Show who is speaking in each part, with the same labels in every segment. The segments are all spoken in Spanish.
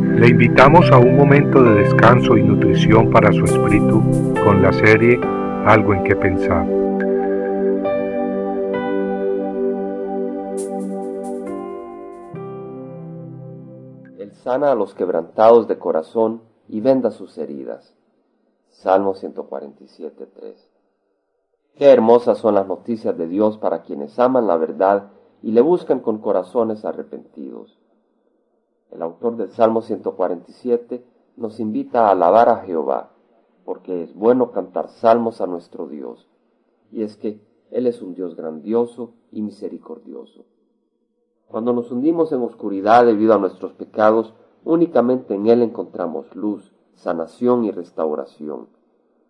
Speaker 1: Le invitamos a un momento de descanso y nutrición para su espíritu con la serie Algo en que pensar.
Speaker 2: Él sana a los quebrantados de corazón y venda sus heridas. Salmo 147, 3. Qué hermosas son las noticias de Dios para quienes aman la verdad y le buscan con corazones arrepentidos. El autor del Salmo 147 nos invita a alabar a Jehová, porque es bueno cantar salmos a nuestro Dios, y es que Él es un Dios grandioso y misericordioso. Cuando nos hundimos en oscuridad debido a nuestros pecados, únicamente en Él encontramos luz, sanación y restauración.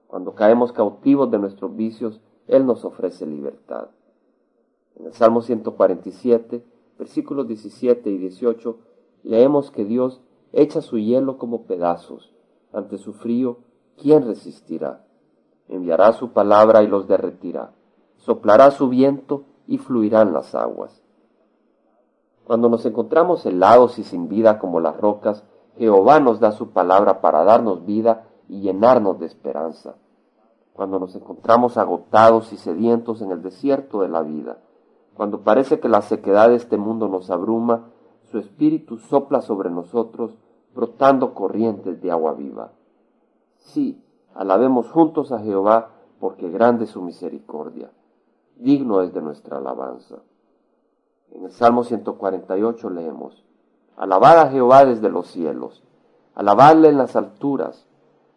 Speaker 2: Cuando caemos cautivos de nuestros vicios, él nos ofrece libertad. En el Salmo 147, versículos 17 y 18, leemos que Dios echa su hielo como pedazos. Ante su frío, ¿quién resistirá? Enviará su palabra y los derretirá. Soplará su viento y fluirán las aguas. Cuando nos encontramos helados y sin vida como las rocas, Jehová nos da su palabra para darnos vida y llenarnos de esperanza cuando nos encontramos agotados y sedientos en el desierto de la vida, cuando parece que la sequedad de este mundo nos abruma, su espíritu sopla sobre nosotros, brotando corrientes de agua viva. Sí, alabemos juntos a Jehová, porque grande es su misericordia. Digno es de nuestra alabanza. En el Salmo 148 leemos, Alabad a Jehová desde los cielos, alabadle en las alturas,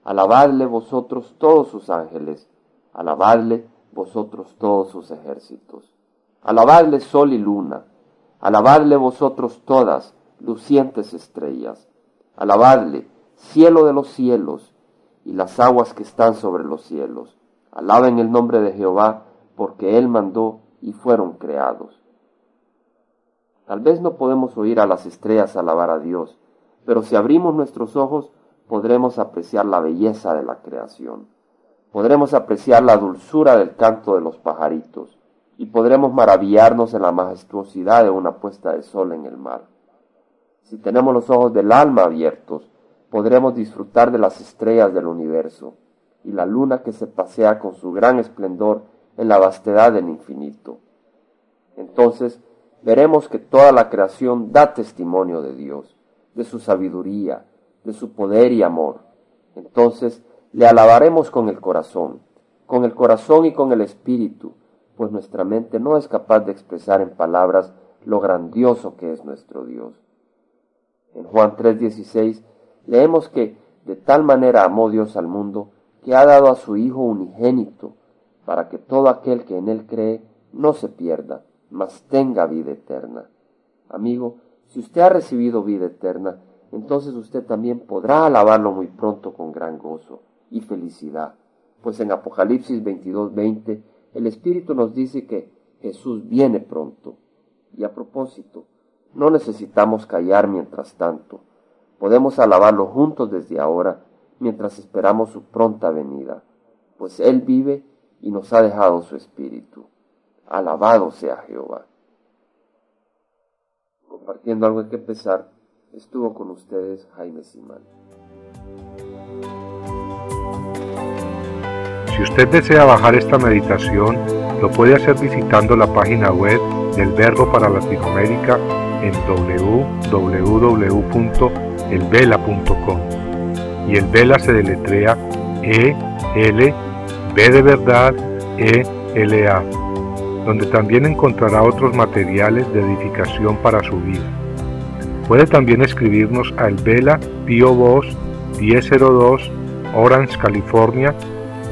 Speaker 2: Alabadle vosotros todos sus ángeles, alabadle vosotros todos sus ejércitos. Alabadle sol y luna, alabadle vosotros todas, lucientes estrellas. Alabadle, cielo de los cielos, y las aguas que están sobre los cielos. Alaben el nombre de Jehová, porque Él mandó y fueron creados. Tal vez no podemos oír a las estrellas alabar a Dios, pero si abrimos nuestros ojos, podremos apreciar la belleza de la creación, podremos apreciar la dulzura del canto de los pajaritos y podremos maravillarnos en la majestuosidad de una puesta de sol en el mar. Si tenemos los ojos del alma abiertos, podremos disfrutar de las estrellas del universo y la luna que se pasea con su gran esplendor en la vastedad del infinito. Entonces veremos que toda la creación da testimonio de Dios, de su sabiduría, de su poder y amor. Entonces le alabaremos con el corazón, con el corazón y con el espíritu, pues nuestra mente no es capaz de expresar en palabras lo grandioso que es nuestro Dios. En Juan 3:16 leemos que de tal manera amó Dios al mundo que ha dado a su Hijo unigénito, para que todo aquel que en él cree no se pierda, mas tenga vida eterna. Amigo, si usted ha recibido vida eterna, entonces usted también podrá alabarlo muy pronto con gran gozo y felicidad. Pues en Apocalipsis 22:20 el Espíritu nos dice que Jesús viene pronto. Y a propósito, no necesitamos callar mientras tanto. Podemos alabarlo juntos desde ahora mientras esperamos su pronta venida, pues Él vive y nos ha dejado su Espíritu. Alabado sea Jehová. Compartiendo algo en que pesar, Estuvo con ustedes Jaime Simán.
Speaker 1: Si usted desea bajar esta meditación, lo puede hacer visitando la página web del Verbo para Latinoamérica en www.elvela.com. Y el Vela se deletrea E L B de verdad E L A, donde también encontrará otros materiales de edificación para su vida. Puede también escribirnos al Vela Pio Box 1002 Orange, California